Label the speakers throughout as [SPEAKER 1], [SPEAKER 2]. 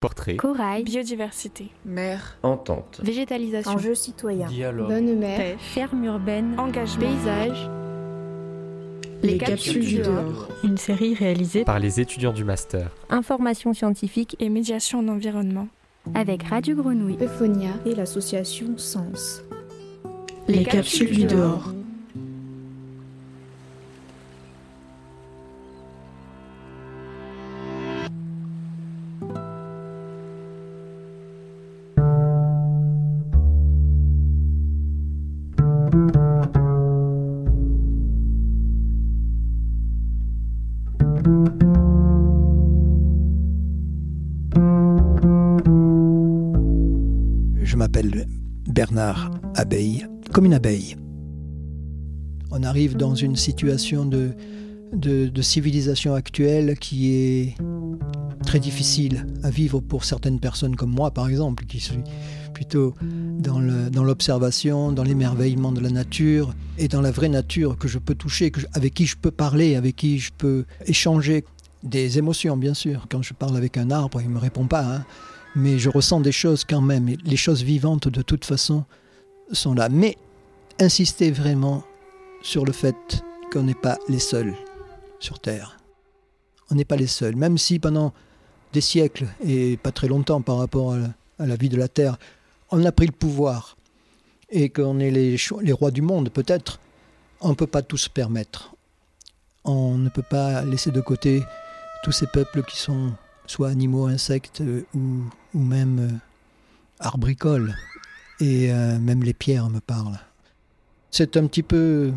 [SPEAKER 1] Portrait,
[SPEAKER 2] corail,
[SPEAKER 3] biodiversité,
[SPEAKER 4] mer,
[SPEAKER 1] entente,
[SPEAKER 2] végétalisation,
[SPEAKER 5] enjeux citoyens,
[SPEAKER 6] dialogue,
[SPEAKER 2] bonne mer,
[SPEAKER 3] ferme urbaine,
[SPEAKER 2] engagement, paysage.
[SPEAKER 5] Les, les capsules, capsules du dehors. dehors.
[SPEAKER 3] Une série réalisée
[SPEAKER 1] par les étudiants du master.
[SPEAKER 3] Information scientifique
[SPEAKER 2] et médiation en environnement.
[SPEAKER 3] Avec Radio Grenouille,
[SPEAKER 5] Euphonia et l'association Sens.
[SPEAKER 3] Les, les capsules, capsules, du dehors.
[SPEAKER 7] Bernard Abeille, comme une abeille. On arrive dans une situation de, civilisation actuelle qui est très difficile à vivre pour certaines personnes comme moi, par exemple, qui suis plutôt dans l'observation, dans l'émerveillement de la nature et dans la vraie nature que je peux toucher, avec qui je peux parler, avec qui je peux échanger des émotions, bien sûr. Quand je parle avec un arbre, il ne me répond pas. Hein mais je ressens des choses quand même. Les choses vivantes, de toute façon, sont là. Mais insister vraiment sur le fait qu'on n'est pas les seuls sur Terre. On n'est pas les seuls. Même si pendant des siècles, et pas très longtemps par rapport à la, vie de la Terre, on a pris le pouvoir et qu'on est les, les rois du monde, peut-être, on ne peut pas tout se permettre. On ne peut pas laisser de côté tous ces peuples qui sont soit animaux, insectes euh, ou, même euh, arbricoles. Et euh, même les pierres me parlent. C'est un petit peu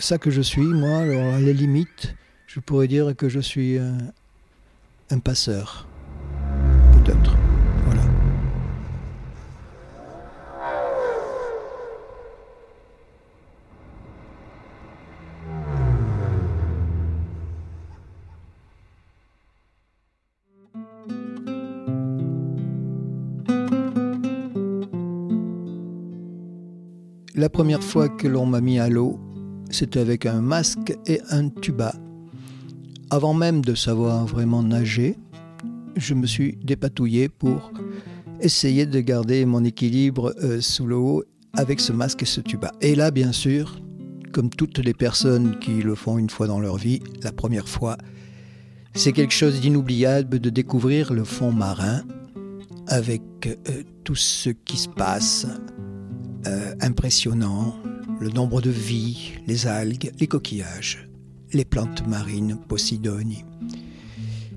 [SPEAKER 7] ça que je suis, moi. Alors, à la limite, je pourrais dire que je suis un passeur. Peut-être. La première fois que l'on m'a mis à l'eau, c'était avec un masque et un tuba. Avant même de savoir vraiment nager, je me suis dépatouillé pour essayer de garder mon équilibre euh, sous l'eau avec ce masque et ce tuba. Et là, bien sûr, comme toutes les personnes qui le font une fois dans leur vie, la première fois, c'est quelque chose d'inoubliable de découvrir le fond marin avec euh, tout ce qui se passe, euh, impressionnant, le nombre de vies, les algues, les coquillages, les plantes marines, Posidoni.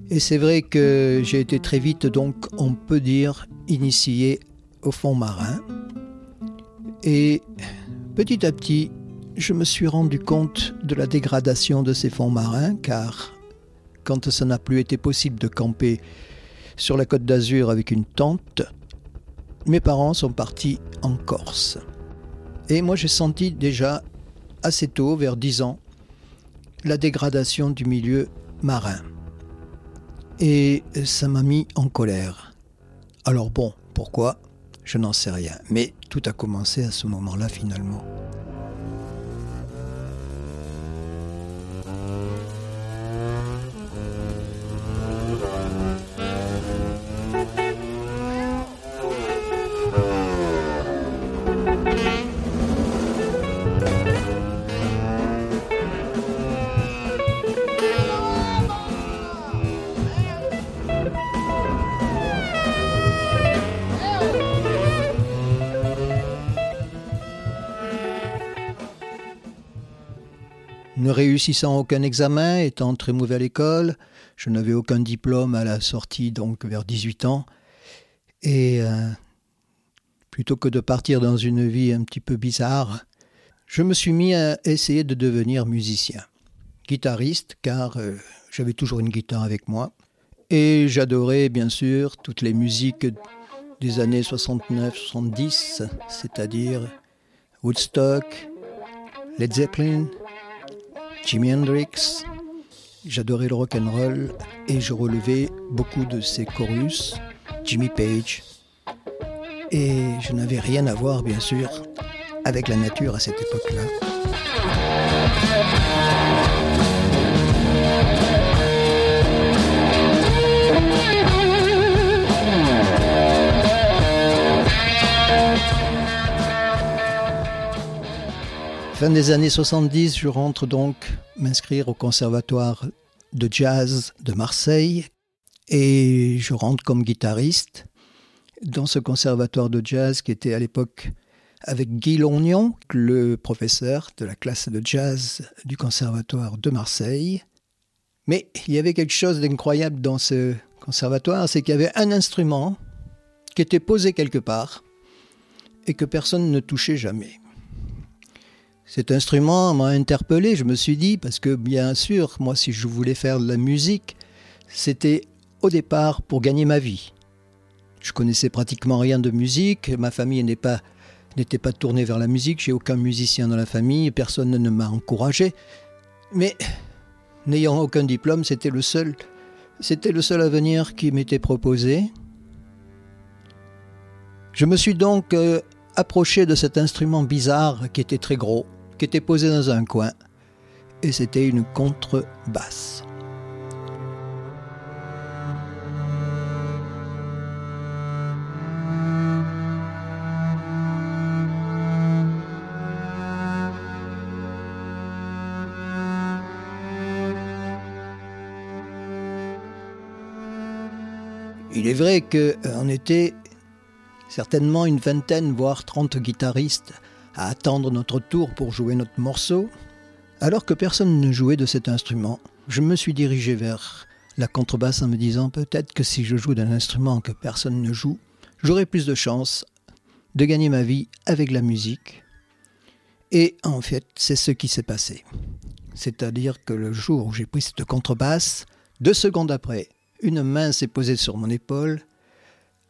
[SPEAKER 7] Et c'est vrai que j'ai été très vite, donc on peut dire, initié au fond marin. Et petit à petit, je me suis rendu compte de la dégradation de ces fonds marins, car quand ça n'a plus été possible de camper sur la côte d'Azur avec une tente, mes parents sont partis en Corse. Et moi j'ai senti déjà assez tôt, vers 10 ans, la dégradation du milieu marin. Et ça m'a mis en colère. Alors bon, pourquoi? Je n'en sais rien. Mais tout a commencé à ce moment-là finalement. Ne réussissant aucun examen, étant très mauvais à l'école, je n'avais aucun diplôme à la sortie, donc vers 18 ans. Et euh, plutôt que de partir dans une vie un petit peu bizarre, je me suis mis à essayer de devenir musicien. Guitariste, car euh, j'avais toujours une guitare avec moi. Et j'adorais bien sûr toutes les musiques des années 69-70, c'est-à-dire Woodstock, Led Zeppelin, Jimi Hendrix. J'adorais le rock and roll et je relevais beaucoup de ses chorus, Jimmy Page. Et je n'avais rien à voir, bien sûr, avec la nature à cette époque-là. Fin des années 70, je rentre donc m'inscrire au conservatoire de jazz de Marseille et je rentre comme guitariste dans ce conservatoire de jazz qui était à l'époque avec Guy Longnon, le professeur de la classe de jazz du conservatoire de Marseille. Mais il y avait quelque chose d'incroyable dans ce conservatoire, c'est qu'il y avait un instrument qui était posé quelque part et que personne ne touchait jamais. Cet instrument m'a interpellé, je me suis dit, parce que bien sûr, moi si je voulais faire de la musique, c'était au départ pour gagner ma vie. Je connaissais pratiquement rien de musique, ma famille n'était pas, tournée vers la musique, j'ai aucun musicien dans la famille, personne ne m'a encouragé. Mais n'ayant aucun diplôme, c'était le seul, c'était le seul avenir qui m'était proposé. Je me suis donc euh, approché de cet instrument bizarre qui était très gros, qui était posé dans un coin, et c'était une contrebasse. Il est vrai qu'on était certainement une vingtaine, voire trente guitaristes à attendre notre tour pour jouer notre morceau. Alors que personne ne jouait de cet instrument, je me suis dirigé vers la contrebasse en me disant peut-être que si je joue d'un instrument que personne ne joue, j'aurai plus de chances de gagner ma vie avec la musique. Et en fait, c'est ce qui s'est passé. C'est-à-dire que le jour où j'ai pris cette contrebasse, deux secondes après, une main s'est posée sur mon épaule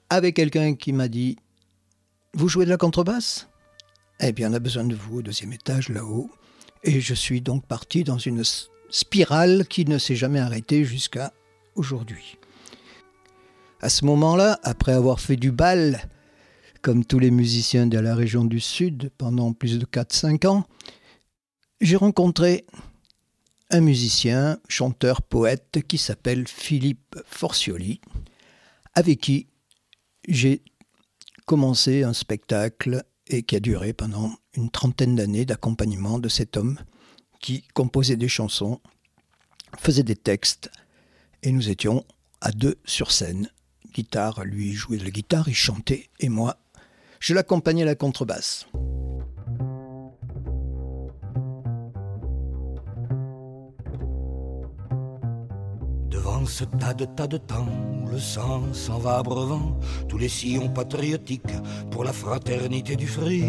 [SPEAKER 7] avec quelqu'un qui m'a dit Vous jouez de la contrebasse? Eh bien, on a besoin de vous au deuxième étage là-haut. Et je suis donc parti dans une spirale qui ne s'est jamais arrêtée jusqu'à aujourd'hui. À ce moment-là, après avoir fait du bal, comme tous les musiciens de la région du Sud pendant plus de 4-5 ans, j'ai rencontré un musicien, chanteur, poète qui s'appelle Philippe Forcioli, avec qui j'ai commencé un spectacle et qui a duré pendant une trentaine d'années d'accompagnement de cet homme qui composait des chansons, faisait des textes, et nous étions à deux sur scène. Guitare, lui jouait de la guitare, il chantait, et moi, je l'accompagnais à la contrebasse.
[SPEAKER 1] Ce tas de tas de temps où le sang s'en va abreuvant, tous les sillons patriotiques pour la fraternité du fric.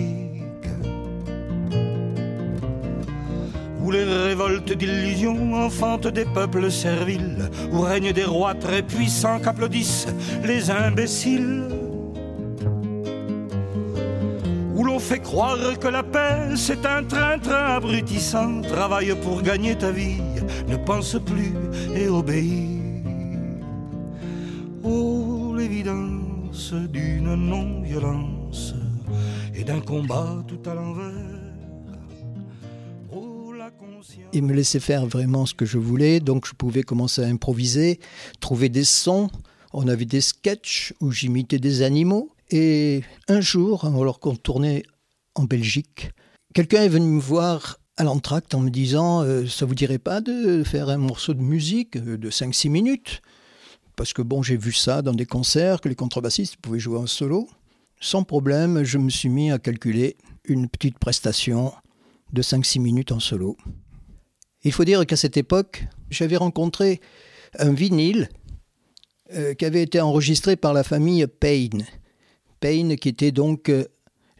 [SPEAKER 1] Où les révoltes d'illusions enfantent des peuples serviles, où règnent des rois très puissants qu'applaudissent les imbéciles. Où l'on fait croire que la paix c'est un train-train abrutissant, travaille pour gagner ta vie, ne pense plus et obéit. L'évidence d'une non-violence et d'un combat tout à l'envers. Oh.
[SPEAKER 7] Il me laissait faire vraiment ce que je voulais, donc je pouvais commencer à improviser, trouver des sons. On avait des sketchs où j'imitais des animaux. Et un jour, alors qu'on tournait en Belgique, quelqu'un est venu me voir à l'entracte en me disant euh, Ça vous dirait pas de faire un morceau de musique de 5-6 minutes? Parce que bon, j'ai vu ça dans des concerts, que les contrebassistes pouvaient jouer en solo. Sans problème, je me suis mis à calculer une petite prestation de 5-6 minutes en solo. Il faut dire qu'à cette époque, j'avais rencontré un vinyle euh, qui avait été enregistré par la famille Payne. Payne qui était donc euh,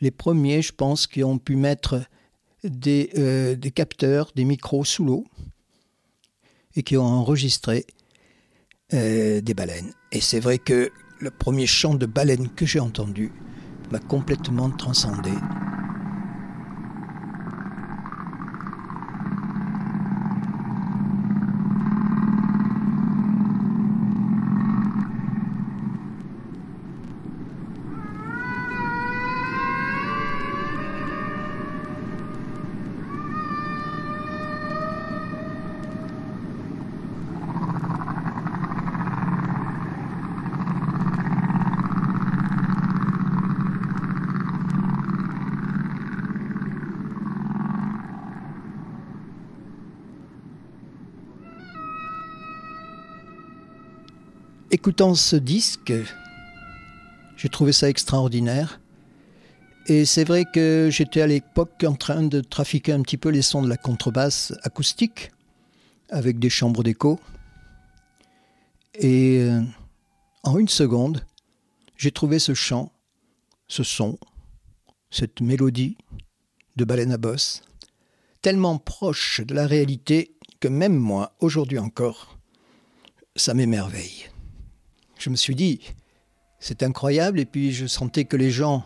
[SPEAKER 7] les premiers, je pense, qui ont pu mettre euh, des capteurs, des micros sous l'eau et qui ont enregistré euh, des baleines. Et c'est vrai que le premier chant de baleine que j'ai entendu m'a complètement transcendé. Écoutant ce disque, j'ai trouvé ça extraordinaire. Et c'est vrai que j'étais à l'époque en train de trafiquer un petit peu les sons de la contrebasse acoustique, avec des chambres d'écho. Et euh, en une seconde, j'ai trouvé ce chant, ce son, cette mélodie de baleine à bosse, tellement proche de la réalité que même moi, aujourd'hui encore, ça m'émerveille. Je me suis dit, c'est incroyable, et puis je sentais que les gens,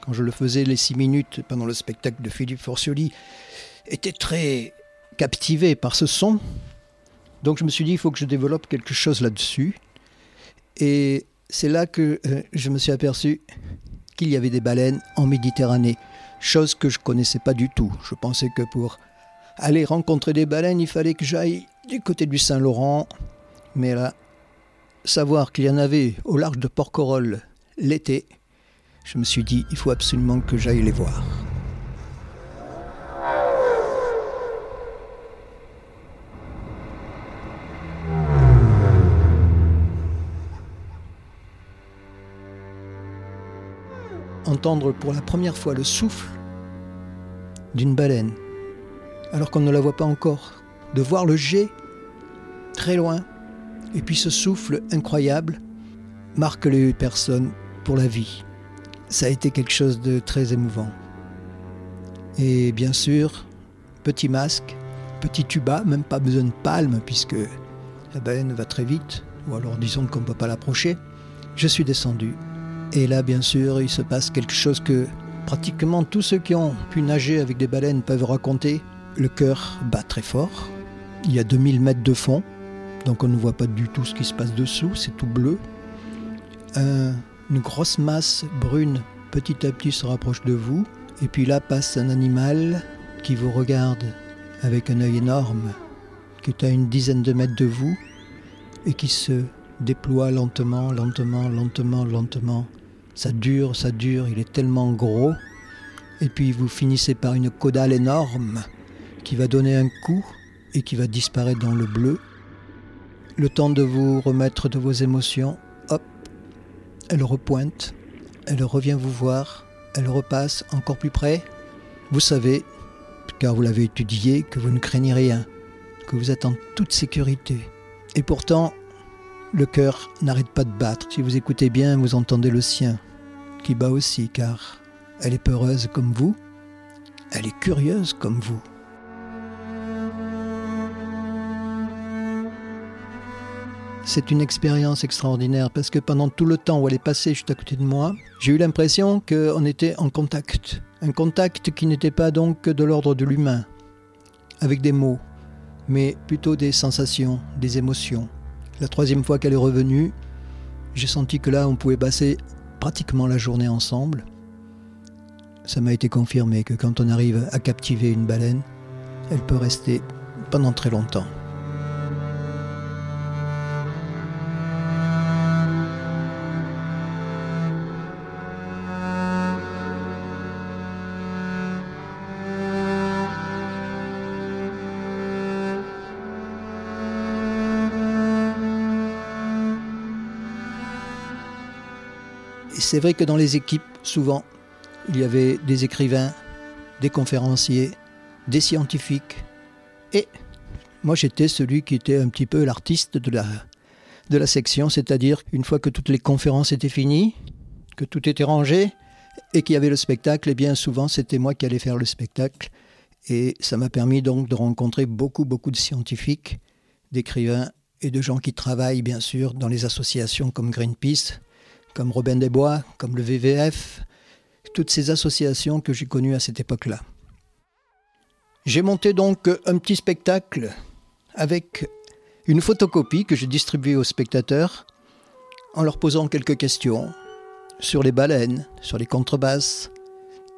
[SPEAKER 7] quand je le faisais les six minutes pendant le spectacle de Philippe Forcioli, étaient très captivés par ce son. Donc je me suis dit, il faut que je développe quelque chose là-dessus. Et c'est là que euh, je me suis aperçu qu'il y avait des baleines en Méditerranée, chose que je connaissais pas du tout. Je pensais que pour aller rencontrer des baleines, il fallait que j'aille du côté du Saint-Laurent. Mais là, savoir qu'il y en avait au large de Porquerolles l'été, je me suis dit, il faut absolument que j'aille les voir. Entendre pour la première fois le souffle d'une baleine, alors qu'on ne la voit pas encore, de voir le jet très loin, et puis ce souffle incroyable marque les personnes pour la vie. Ça a été quelque chose de très émouvant. Et bien sûr, petit masque, petit tuba, même pas besoin de palme puisque la baleine va très vite, ou alors disons qu'on ne peut pas l'approcher. Je suis descendu. Et là, bien sûr, il se passe quelque chose que pratiquement tous ceux qui ont pu nager avec des baleines peuvent raconter. Le cœur bat très fort. Il y a 2000 mètres de fond, donc on ne voit pas du tout ce qui se passe dessous, c'est tout bleu. une grosse masse brune petit à petit se rapproche de vous, et puis là passe un animal qui vous regarde avec un œil énorme, qui est à une dizaine de mètres de vous, et qui se déploie lentement, lentement, lentement, lentement. Ça dure, ça dure, il est tellement gros. Et puis vous finissez par une caudale énorme qui va donner un coup et qui va disparaître dans le bleu. Le temps de vous remettre de vos émotions, hop, elle repointe, elle revient vous voir, elle repasse encore plus près. Vous savez, car vous l'avez étudié, que vous ne craignez rien, que vous êtes en toute sécurité. Et pourtant, le cœur n'arrête pas de battre. Si vous écoutez bien, vous entendez le sien, qui bat aussi, car elle est peureuse comme vous, elle est curieuse comme vous. C'est une expérience extraordinaire parce que pendant tout le temps où elle est passée juste à côté de moi, j'ai eu l'impression qu'on était en contact. Un contact qui n'était pas donc de l'ordre de l'humain, avec des mots, mais plutôt des sensations, des émotions. La troisième fois qu'elle est revenue, j'ai senti que là, on pouvait passer pratiquement la journée ensemble. Ça m'a été confirmé que quand on arrive à captiver une baleine, elle peut rester pendant très longtemps. C'est vrai que dans les équipes, souvent, il y avait des écrivains, des conférenciers, des scientifiques. Et moi, j'étais celui qui était un petit peu l'artiste de la, de la section, c'est-à-dire une fois que toutes les conférences étaient finies, que tout était rangé et qu'il y avait le spectacle, et eh bien souvent, c'était moi qui allais faire le spectacle. Et ça m'a permis donc de rencontrer beaucoup, beaucoup de scientifiques, d'écrivains et de gens qui travaillent, bien sûr, dans les associations comme Greenpeace, comme Robin des Bois, comme le VVF, toutes ces associations que j'ai connues à cette époque-là. J'ai monté donc un petit spectacle avec une photocopie que j'ai distribuée aux spectateurs en leur posant quelques questions sur les baleines, sur les contrebasses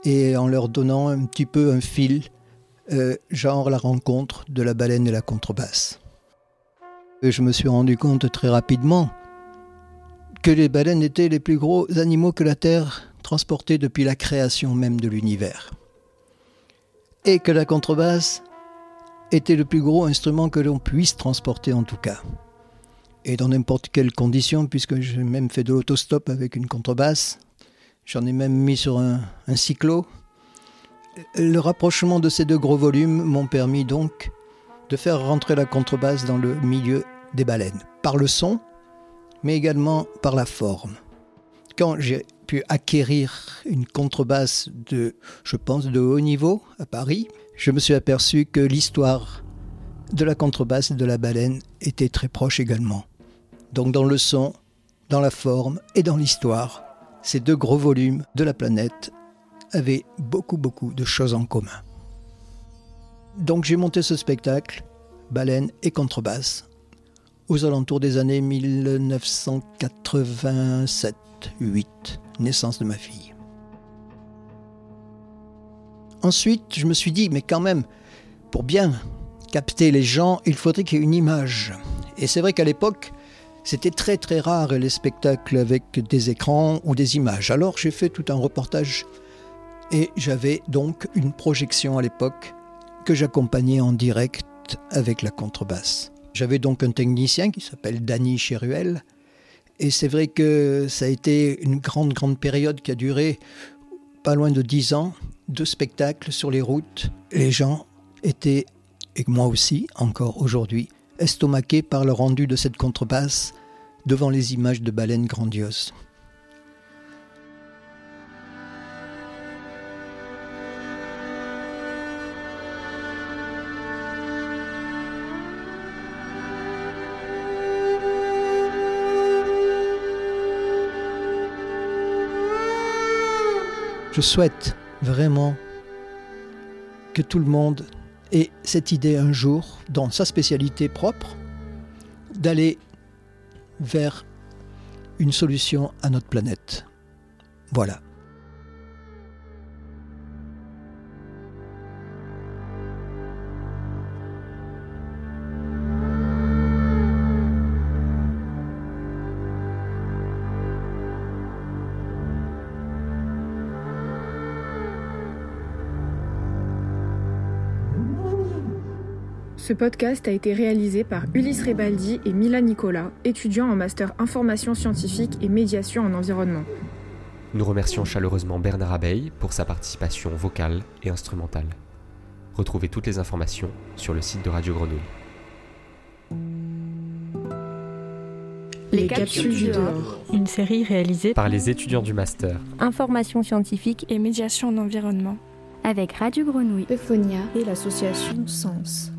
[SPEAKER 7] et en leur donnant un petit peu un fil, euh, genre la rencontre de la baleine et la contrebasse. Je me suis rendu compte très rapidement que les baleines étaient les plus gros animaux que la Terre transportait depuis la création même de l'univers. Et que la contrebasse était le plus gros instrument que l'on puisse transporter en tout cas. et dans n'importe quelle condition, puisque j'ai même fait de l'autostop avec une contrebasse. J'en ai même mis sur un, un cyclo. Le rapprochement de ces deux gros volumes m'ont permis donc de faire rentrer la contrebasse dans le milieu des baleines, par le son, mais également par la forme. Quand j'ai pu acquérir une contrebasse de, je pense, de haut niveau à Paris, je me suis aperçu que l'histoire de la contrebasse et de la baleine était très proche également. Donc dans le son, dans la forme et dans l'histoire, ces deux gros volumes de la planète avaient beaucoup beaucoup de choses en commun. Donc j'ai monté ce spectacle, baleine et contrebasse, aux alentours des années 1987-8, naissance de ma fille. Ensuite, je me suis dit, mais quand même, pour bien capter les gens, il faudrait qu'il y ait une image. Et c'est vrai qu'à l'époque, c'était très très rare les spectacles avec des écrans ou des images. Alors j'ai fait tout un reportage et j'avais donc une projection à l'époque que j'accompagnais en direct avec la contrebasse. J'avais donc un technicien qui s'appelle Danny Cheruel et c'est vrai que ça a été une grande grande période qui a duré pas loin de dix ans, de spectacles sur les routes. Les gens étaient, et moi aussi encore aujourd'hui, estomaqués par le rendu de cette contrebasse devant les images de baleines grandioses. Je souhaite vraiment que tout le monde ait cette idée un jour, dans sa spécialité propre, d'aller vers une solution à notre planète. Voilà.
[SPEAKER 2] Ce podcast a été réalisé par Ulysse Rebaldi et Mila Nicolas, étudiants en master information scientifique et médiation en environnement.
[SPEAKER 4] Nous remercions chaleureusement Bernard Abeille pour sa participation vocale et instrumentale. Retrouvez toutes les informations sur le site de Radio Grenouille.
[SPEAKER 5] Les capsules du dehors.
[SPEAKER 3] Une série réalisée
[SPEAKER 4] Par les étudiants du master.
[SPEAKER 3] Information scientifique
[SPEAKER 2] Et médiation en environnement.
[SPEAKER 3] avec Radio Grenouille.
[SPEAKER 5] Euphonia et l'association Sens.